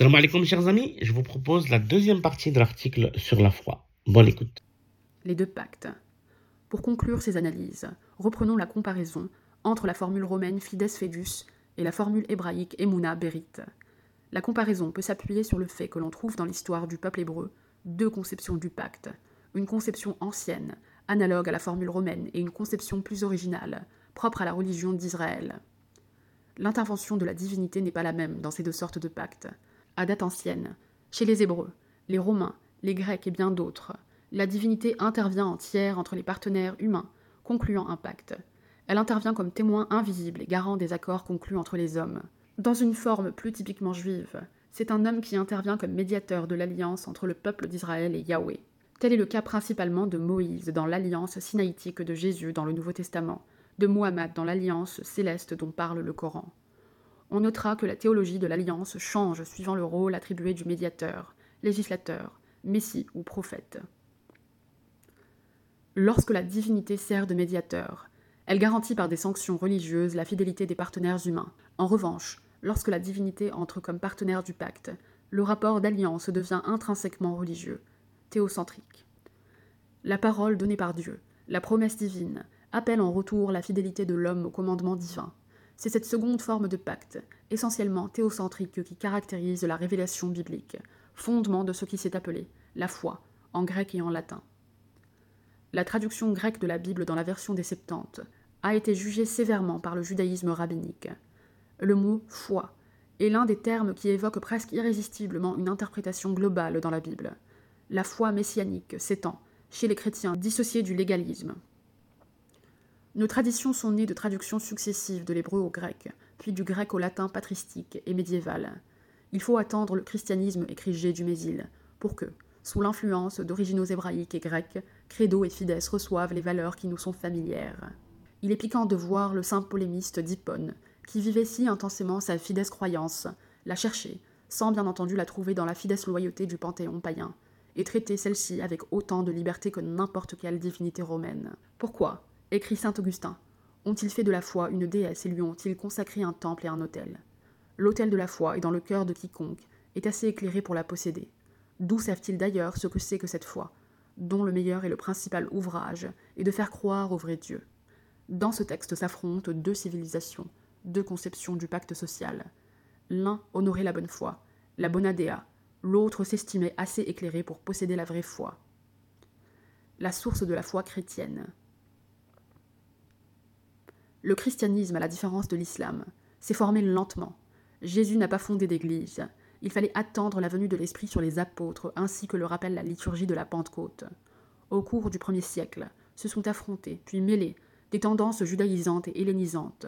Salam alaikum chers amis, je vous propose la deuxième partie de l'article sur la foi. Bonne écoute. Les deux pactes. Pour conclure ces analyses, reprenons la comparaison entre la formule romaine Fides Fedus et la formule hébraïque Emuna Berit. La comparaison peut s'appuyer sur le fait que l'on trouve dans l'histoire du peuple hébreu deux conceptions du pacte, une conception ancienne, analogue à la formule romaine, et une conception plus originale, propre à la religion d'Israël. L'intervention de la divinité n'est pas la même dans ces deux sortes de pactes. À date ancienne, chez les Hébreux, les Romains, les Grecs et bien d'autres, la divinité intervient en tiers entre les partenaires humains, concluant un pacte. Elle intervient comme témoin invisible et garant des accords conclus entre les hommes. Dans une forme plus typiquement juive, c'est un homme qui intervient comme médiateur de l'alliance entre le peuple d'Israël et Yahweh. Tel est le cas principalement de Moïse dans l'alliance sinaïtique de Jésus dans le Nouveau Testament, de Muhammad dans l'alliance céleste dont parle le Coran. On notera que la théologie de l'alliance change suivant le rôle attribué du médiateur, législateur, messie ou prophète. Lorsque la divinité sert de médiateur, elle garantit par des sanctions religieuses la fidélité des partenaires humains. En revanche, lorsque la divinité entre comme partenaire du pacte, le rapport d'alliance devient intrinsèquement religieux, théocentrique. La parole donnée par Dieu, la promesse divine, appelle en retour la fidélité de l'homme au commandement divin. C'est cette seconde forme de pacte, essentiellement théocentrique, qui caractérise la révélation biblique, fondement de ce qui s'est appelé la foi, en grec et en latin. La traduction grecque de la Bible dans la version des Septante a été jugée sévèrement par le judaïsme rabbinique. Le mot foi est l'un des termes qui évoque presque irrésistiblement une interprétation globale dans la Bible. La foi messianique s'étend, chez les chrétiens, dissociée du légalisme. Nos traditions sont nées de traductions successives de l'hébreu au grec, puis du grec au latin patristique et médiéval. Il faut attendre le christianisme écrit G du Mésil pour que, sous l'influence d'originaux hébraïques et grecs, Credo et Fides reçoivent les valeurs qui nous sont familières. Il est piquant de voir le saint polémiste d'Hippone, qui vivait si intensément sa Fides croyance, la chercher, sans bien entendu la trouver dans la Fides loyauté du panthéon païen, et traiter celle-ci avec autant de liberté que n'importe quelle divinité romaine. Pourquoi, écrit saint Augustin, ont-ils fait de la foi une déesse et lui ont-ils consacré un temple et un autel? L'autel de la foi est dans le cœur de quiconque, est assez éclairé pour la posséder. D'où savent-ils d'ailleurs ce que c'est que cette foi, dont le meilleur et le principal ouvrage est de faire croire au vrai Dieu? Dans ce texte s'affrontent deux civilisations, deux conceptions du pacte social. L'un honorait la bonne foi, la bonadea, l'autre s'estimait assez éclairé pour posséder la vraie foi. La source de la foi chrétienne. Le christianisme, à la différence de l'islam, s'est formé lentement. Jésus n'a pas fondé d'église. Il fallait attendre la venue de l'Esprit sur les apôtres, ainsi que le rappelle la liturgie de la Pentecôte. Au cours du premier siècle, se sont affrontées, puis mêlées, des tendances judaïsantes et hellénisantes.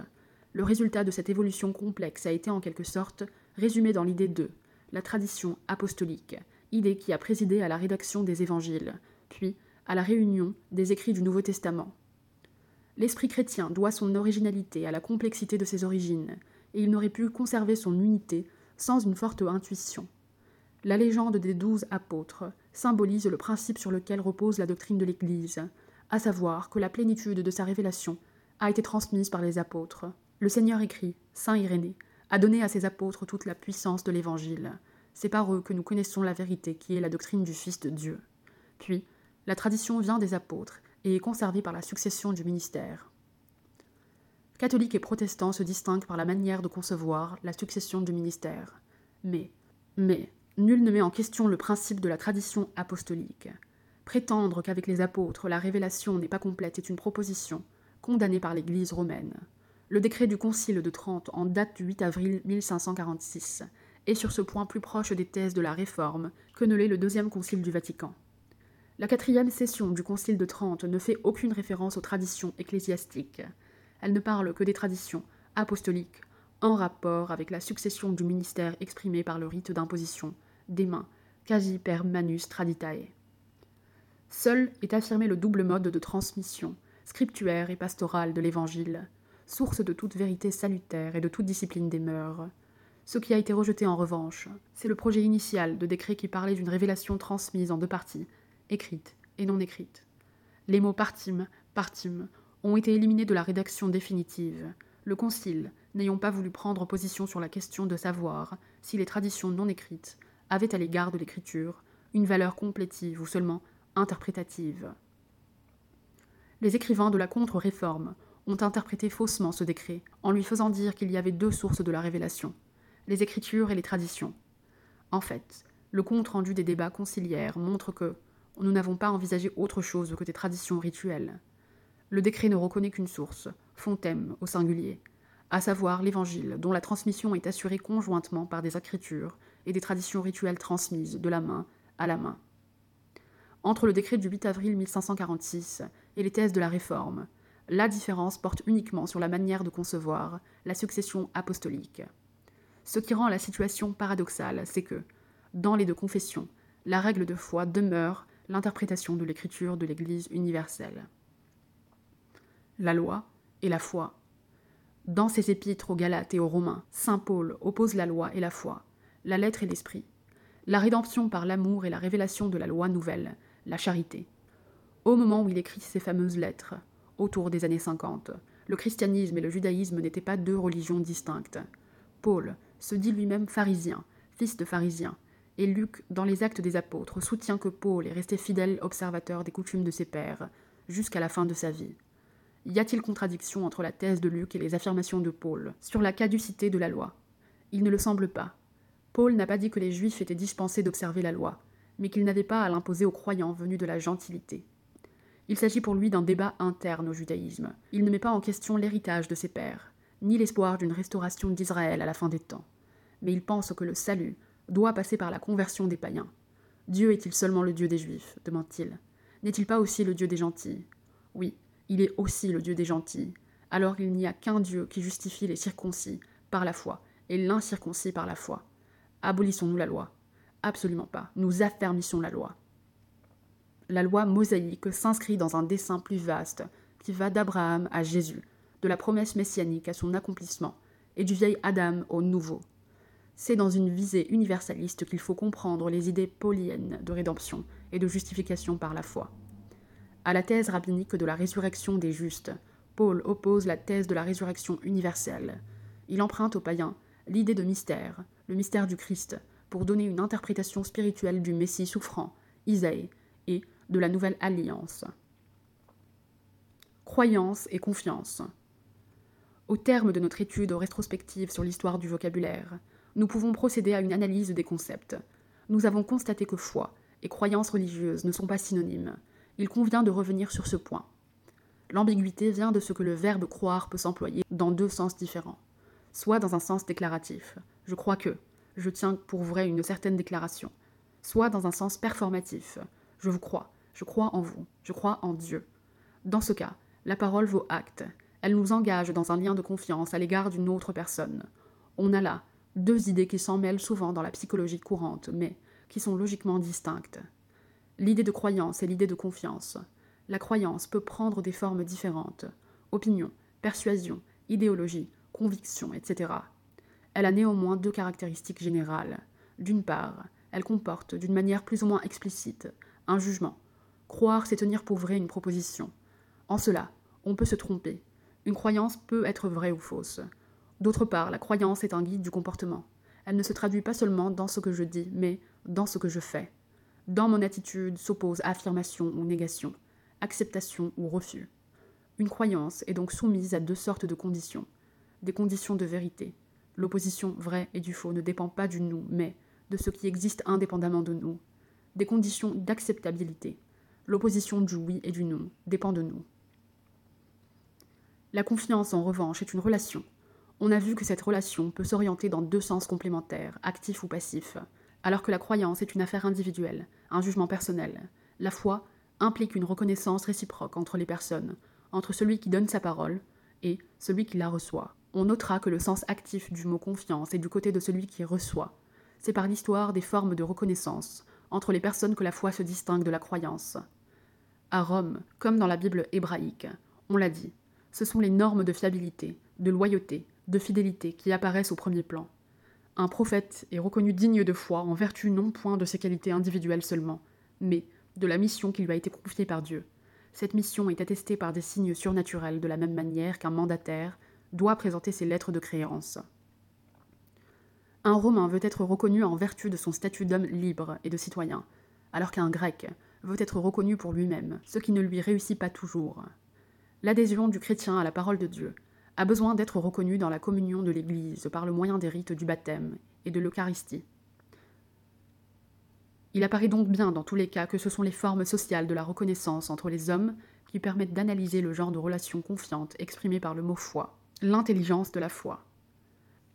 Le résultat de cette évolution complexe a été en quelque sorte résumé dans l'idée de la tradition apostolique, idée qui a présidé à la rédaction des évangiles, puis à la réunion des écrits du Nouveau Testament. L'esprit chrétien doit son originalité à la complexité de ses origines, et il n'aurait pu conserver son unité sans une forte intuition. La légende des douze apôtres symbolise le principe sur lequel repose la doctrine de l'Église, à savoir que la plénitude de sa révélation a été transmise par les apôtres. Le Seigneur écrit, Saint Irénée, a donné à ses apôtres toute la puissance de l'Évangile. C'est par eux que nous connaissons la vérité qui est la doctrine du Fils de Dieu. Puis, la tradition vient des apôtres et est conservée par la succession du ministère. Catholiques et protestants se distinguent par la manière de concevoir la succession du ministère. Mais, mais, nul ne met en question le principe de la tradition apostolique. Prétendre qu'avec les apôtres la révélation n'est pas complète est une proposition condamnée par l'Église romaine. Le décret du Concile de Trente en date du 8 avril 1546 est sur ce point plus proche des thèses de la Réforme que ne l'est le deuxième Concile du Vatican. La quatrième session du Concile de Trente ne fait aucune référence aux traditions ecclésiastiques. Elle ne parle que des traditions apostoliques en rapport avec la succession du ministère exprimé par le rite d'imposition des mains quasi per manus traditae. Seul est affirmé le double mode de transmission, scriptuaire et pastorale de l'Évangile, source de toute vérité salutaire et de toute discipline des mœurs. Ce qui a été rejeté en revanche, c'est le projet initial de décret qui parlait d'une révélation transmise en deux parties, écrite et non écrite. Les mots partim, partim ont été éliminés de la rédaction définitive. Le Concile, n'ayant pas voulu prendre position sur la question de savoir si les traditions non écrites avaient à l'égard de l'écriture une valeur complétive ou seulement interprétative. Les écrivains de la contre-réforme ont interprété faussement ce décret en lui faisant dire qu'il y avait deux sources de la révélation, les écritures et les traditions. En fait, le compte-rendu des débats conciliaires montre que nous n'avons pas envisagé autre chose que des traditions rituelles. Le décret ne reconnaît qu'une source, fontaine au singulier, à savoir l'Évangile, dont la transmission est assurée conjointement par des écritures et des traditions rituelles transmises de la main à la main. Entre le décret du 8 avril 1546 et les thèses de la Réforme, la différence porte uniquement sur la manière de concevoir la succession apostolique. Ce qui rend la situation paradoxale, c'est que, dans les deux confessions, la règle de foi demeure l'interprétation de l'écriture de l'Église universelle. La loi et la foi. Dans ses épîtres aux Galates et aux Romains, Saint Paul oppose la loi et la foi, la lettre et l'esprit, la rédemption par l'amour et la révélation de la loi nouvelle, la charité. Au moment où il écrit ces fameuses lettres, autour des années 50, le christianisme et le judaïsme n'étaient pas deux religions distinctes. Paul se dit lui-même pharisien, fils de pharisien, et Luc, dans les actes des apôtres, soutient que Paul est resté fidèle observateur des coutumes de ses pères, jusqu'à la fin de sa vie. Y a-t-il contradiction entre la thèse de Luc et les affirmations de Paul sur la caducité de la loi? Il ne le semble pas. Paul n'a pas dit que les Juifs étaient dispensés d'observer la loi, mais qu'ils n'avaient pas à l'imposer aux croyants venus de la gentilité. Il s'agit pour lui d'un débat interne au judaïsme. Il ne met pas en question l'héritage de ses pères, ni l'espoir d'une restauration d'Israël à la fin des temps. Mais il pense que le salut doit passer par la conversion des païens. Dieu est-il seulement le Dieu des Juifs? demande-t-il. N'est-il pas aussi le Dieu des gentils? Oui, il est aussi le Dieu des gentils. Alors il n'y a qu'un Dieu qui justifie les circoncis par la foi et l'incirconcis par la foi. Abolissons-nous la loi Absolument pas. Nous affermissons la loi. La loi mosaïque s'inscrit dans un dessin plus vaste qui va d'Abraham à Jésus, de la promesse messianique à son accomplissement, et du vieil Adam au nouveau. C'est dans une visée universaliste qu'il faut comprendre les idées pauliennes de rédemption et de justification par la foi. À la thèse rabbinique de la résurrection des justes, Paul oppose la thèse de la résurrection universelle. Il emprunte aux païens l'idée de mystère, le mystère du Christ, pour donner une interprétation spirituelle du Messie souffrant, Isaïe, et de la nouvelle alliance. Croyance et confiance. Au terme de notre étude rétrospective sur l'histoire du vocabulaire, nous pouvons procéder à une analyse des concepts. Nous avons constaté que foi et croyance religieuse ne sont pas synonymes. Il convient de revenir sur ce point. L'ambiguïté vient de ce que le verbe croire peut s'employer dans deux sens différents. Soit dans un sens déclaratif, je crois que, je tiens pour vrai une certaine déclaration, soit dans un sens performatif, je vous crois, je crois en vous, je crois en Dieu. Dans ce cas, la parole vaut acte, elle nous engage dans un lien de confiance à l'égard d'une autre personne. On a là deux idées qui s'en mêlent souvent dans la psychologie courante, mais qui sont logiquement distinctes. L'idée de croyance et l'idée de confiance. La croyance peut prendre des formes différentes opinion, persuasion, idéologie, conviction, etc. Elle a néanmoins deux caractéristiques générales. D'une part, elle comporte, d'une manière plus ou moins explicite, un jugement. Croire, c'est tenir pour vrai une proposition. En cela, on peut se tromper. Une croyance peut être vraie ou fausse. D'autre part, la croyance est un guide du comportement. Elle ne se traduit pas seulement dans ce que je dis, mais dans ce que je fais. Dans mon attitude s'oppose affirmation ou négation, acceptation ou refus. Une croyance est donc soumise à deux sortes de conditions. Des conditions de vérité. L'opposition vrai et du faux ne dépend pas du nous, mais de ce qui existe indépendamment de nous. Des conditions d'acceptabilité. L'opposition du oui et du non dépend de nous. La confiance, en revanche, est une relation on a vu que cette relation peut s'orienter dans deux sens complémentaires, actif ou passif, alors que la croyance est une affaire individuelle, un jugement personnel. La foi implique une reconnaissance réciproque entre les personnes, entre celui qui donne sa parole et celui qui la reçoit. On notera que le sens actif du mot confiance est du côté de celui qui reçoit. C'est par l'histoire des formes de reconnaissance entre les personnes que la foi se distingue de la croyance. À Rome, comme dans la Bible hébraïque, on l'a dit, ce sont les normes de fiabilité, de loyauté, de fidélité qui apparaissent au premier plan. Un prophète est reconnu digne de foi en vertu non point de ses qualités individuelles seulement, mais de la mission qui lui a été confiée par Dieu. Cette mission est attestée par des signes surnaturels de la même manière qu'un mandataire doit présenter ses lettres de créance. Un Romain veut être reconnu en vertu de son statut d'homme libre et de citoyen, alors qu'un Grec veut être reconnu pour lui-même, ce qui ne lui réussit pas toujours. L'adhésion du chrétien à la parole de Dieu a besoin d'être reconnue dans la communion de l'Église par le moyen des rites du baptême et de l'Eucharistie. Il apparaît donc bien dans tous les cas que ce sont les formes sociales de la reconnaissance entre les hommes qui permettent d'analyser le genre de relation confiante exprimée par le mot foi, l'intelligence de la foi.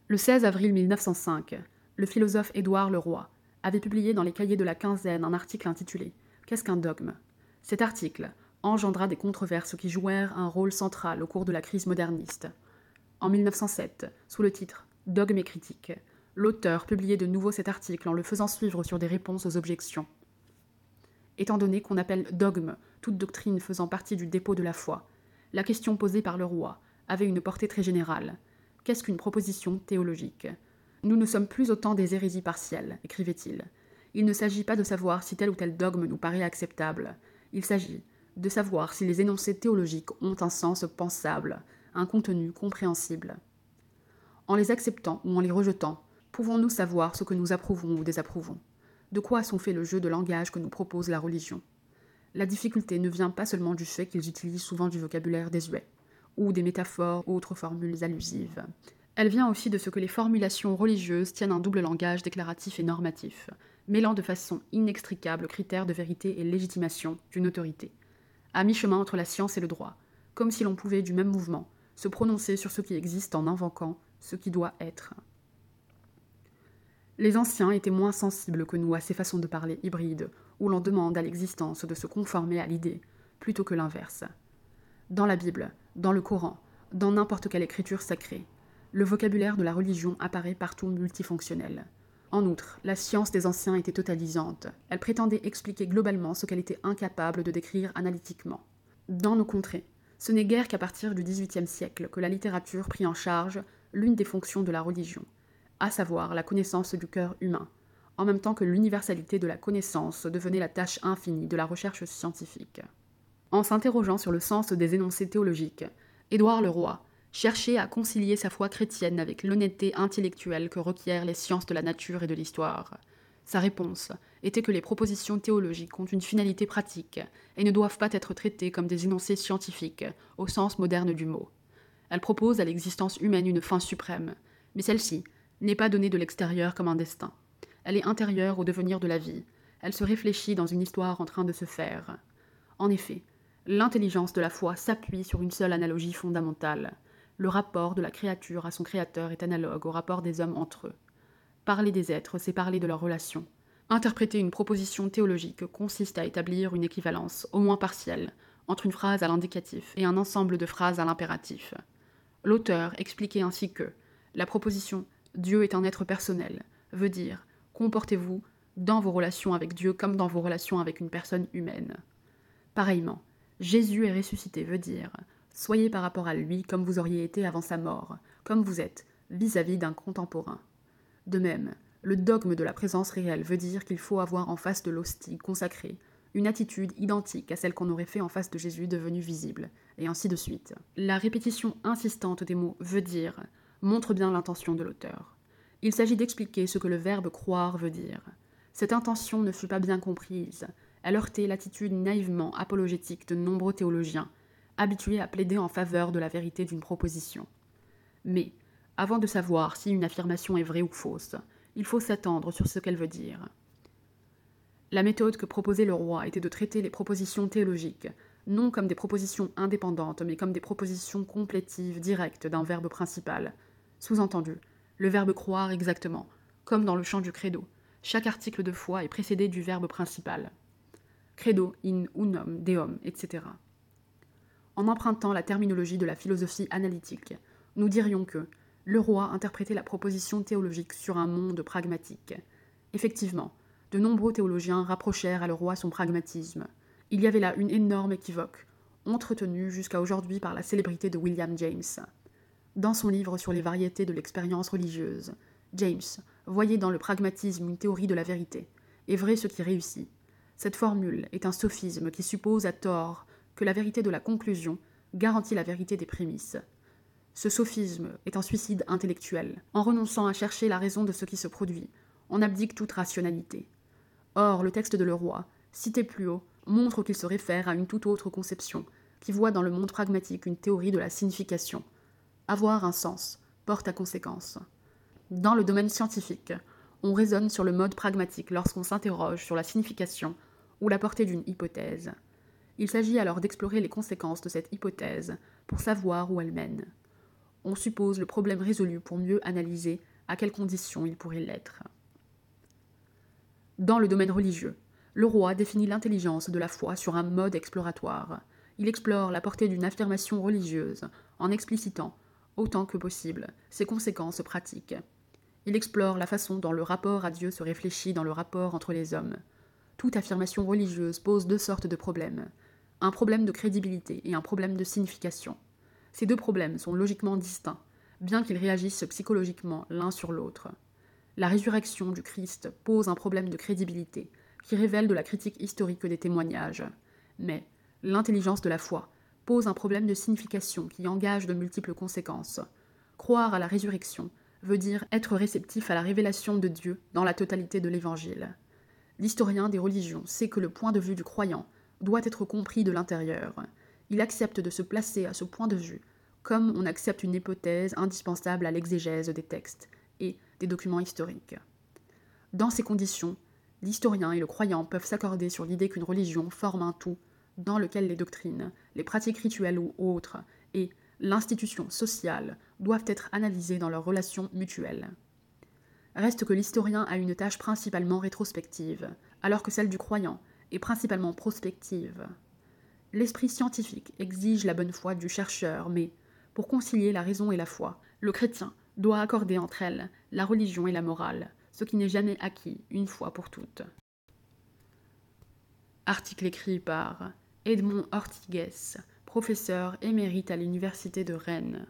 Le 16 avril 1905, le philosophe Édouard Leroy avait publié dans les cahiers de la quinzaine un article intitulé Qu'est-ce qu'un dogme? Cet article engendra des controverses qui jouèrent un rôle central au cours de la crise moderniste. En 1907, sous le titre Dogme et critique, l'auteur publiait de nouveau cet article en le faisant suivre sur des réponses aux objections. Étant donné qu'on appelle dogme toute doctrine faisant partie du dépôt de la foi, la question posée par le roi avait une portée très générale, Qu'est-ce qu'une proposition théologique? Nous ne sommes plus autant des hérésies partielles, écrivait-il. Il ne s'agit pas de savoir si tel ou tel dogme nous paraît acceptable. Il s'agit de savoir si les énoncés théologiques ont un sens pensable, un contenu compréhensible. En les acceptant ou en les rejetant, pouvons-nous savoir ce que nous approuvons ou désapprouvons? De quoi sont faits le jeu de langage que nous propose la religion? La difficulté ne vient pas seulement du fait qu'ils utilisent souvent du vocabulaire désuet ou des métaphores ou autres formules allusives. Elle vient aussi de ce que les formulations religieuses tiennent un double langage déclaratif et normatif, mêlant de façon inextricable critères de vérité et légitimation d'une autorité, à mi-chemin entre la science et le droit, comme si l'on pouvait du même mouvement se prononcer sur ce qui existe en invoquant ce qui doit être. Les anciens étaient moins sensibles que nous à ces façons de parler hybrides, où l'on demande à l'existence de se conformer à l'idée, plutôt que l'inverse. Dans la Bible, dans le Coran, dans n'importe quelle écriture sacrée, le vocabulaire de la religion apparaît partout multifonctionnel. En outre, la science des anciens était totalisante. Elle prétendait expliquer globalement ce qu'elle était incapable de décrire analytiquement. Dans nos contrées, ce n'est guère qu'à partir du XVIIIe siècle que la littérature prit en charge l'une des fonctions de la religion, à savoir la connaissance du cœur humain, en même temps que l'universalité de la connaissance devenait la tâche infinie de la recherche scientifique. En s'interrogeant sur le sens des énoncés théologiques, Édouard Leroy cherchait à concilier sa foi chrétienne avec l'honnêteté intellectuelle que requièrent les sciences de la nature et de l'histoire. Sa réponse était que les propositions théologiques ont une finalité pratique et ne doivent pas être traitées comme des énoncés scientifiques au sens moderne du mot. Elle propose à l'existence humaine une fin suprême, mais celle-ci n'est pas donnée de l'extérieur comme un destin. Elle est intérieure au devenir de la vie. Elle se réfléchit dans une histoire en train de se faire. En effet, L'intelligence de la foi s'appuie sur une seule analogie fondamentale. Le rapport de la créature à son créateur est analogue au rapport des hommes entre eux. Parler des êtres, c'est parler de leurs relations. Interpréter une proposition théologique consiste à établir une équivalence, au moins partielle, entre une phrase à l'indicatif et un ensemble de phrases à l'impératif. L'auteur expliquait ainsi que la proposition Dieu est un être personnel veut dire comportez-vous dans vos relations avec Dieu comme dans vos relations avec une personne humaine. Pareillement, Jésus est ressuscité veut dire Soyez par rapport à lui comme vous auriez été avant sa mort, comme vous êtes vis-à-vis d'un contemporain. De même, le dogme de la présence réelle veut dire qu'il faut avoir en face de l'hostie consacrée une attitude identique à celle qu'on aurait fait en face de Jésus devenu visible, et ainsi de suite. La répétition insistante des mots veut dire montre bien l'intention de l'auteur. Il s'agit d'expliquer ce que le verbe croire veut dire. Cette intention ne fut pas bien comprise, elle heurtait l'attitude naïvement apologétique de nombreux théologiens, habitués à plaider en faveur de la vérité d'une proposition. Mais, avant de savoir si une affirmation est vraie ou fausse, il faut s'attendre sur ce qu'elle veut dire. La méthode que proposait le roi était de traiter les propositions théologiques, non comme des propositions indépendantes, mais comme des propositions complétives directes d'un verbe principal. Sous-entendu, le verbe croire exactement, comme dans le chant du credo. Chaque article de foi est précédé du verbe principal credo, in unum, deum, etc. En empruntant la terminologie de la philosophie analytique, nous dirions que le roi interprétait la proposition théologique sur un monde pragmatique. Effectivement, de nombreux théologiens rapprochèrent à le roi son pragmatisme. Il y avait là une énorme équivoque, entretenue jusqu'à aujourd'hui par la célébrité de William James. Dans son livre sur les variétés de l'expérience religieuse, James voyait dans le pragmatisme une théorie de la vérité, et vrai ce qui réussit, cette formule est un sophisme qui suppose à tort que la vérité de la conclusion garantit la vérité des prémices. Ce sophisme est un suicide intellectuel. En renonçant à chercher la raison de ce qui se produit, on abdique toute rationalité. Or, le texte de le roi, cité plus haut, montre qu'il se réfère à une toute autre conception, qui voit dans le monde pragmatique une théorie de la signification. Avoir un sens porte à conséquence. Dans le domaine scientifique, on raisonne sur le mode pragmatique lorsqu'on s'interroge sur la signification ou la portée d'une hypothèse. Il s'agit alors d'explorer les conséquences de cette hypothèse pour savoir où elle mène. On suppose le problème résolu pour mieux analyser à quelles conditions il pourrait l'être. Dans le domaine religieux, le roi définit l'intelligence de la foi sur un mode exploratoire. Il explore la portée d'une affirmation religieuse en explicitant, autant que possible, ses conséquences pratiques. Il explore la façon dont le rapport à Dieu se réfléchit dans le rapport entre les hommes. Toute affirmation religieuse pose deux sortes de problèmes un problème de crédibilité et un problème de signification. Ces deux problèmes sont logiquement distincts, bien qu'ils réagissent psychologiquement l'un sur l'autre. La résurrection du Christ pose un problème de crédibilité, qui révèle de la critique historique des témoignages. Mais l'intelligence de la foi pose un problème de signification qui engage de multiples conséquences. Croire à la résurrection veut dire être réceptif à la révélation de Dieu dans la totalité de l'Évangile. L'historien des religions sait que le point de vue du croyant doit être compris de l'intérieur. Il accepte de se placer à ce point de vue, comme on accepte une hypothèse indispensable à l'exégèse des textes et des documents historiques. Dans ces conditions, l'historien et le croyant peuvent s'accorder sur l'idée qu'une religion forme un tout dans lequel les doctrines, les pratiques rituelles ou autres, et l'institution sociale doivent être analysées dans leurs relations mutuelles. Reste que l'historien a une tâche principalement rétrospective, alors que celle du croyant est principalement prospective. L'esprit scientifique exige la bonne foi du chercheur, mais, pour concilier la raison et la foi, le chrétien doit accorder entre elles la religion et la morale, ce qui n'est jamais acquis une fois pour toutes. Article écrit par Edmond Ortigues, professeur émérite à l'Université de Rennes.